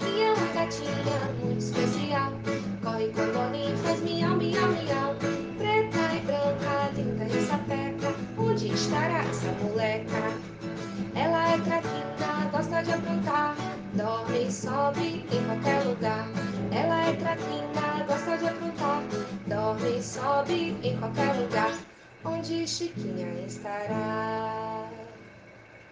Minha gatinha muito especial. Corre com bolinha, faz miau, miau, miau. Preta e branca, linda e sapeca. Onde estará essa moleca? Ela é traquina, gosta de aprontar. Dorme e sobe em qualquer lugar. Ela é traquina, gosta de aprontar. Dorme e sobe em qualquer lugar. Onde Chiquinha estará?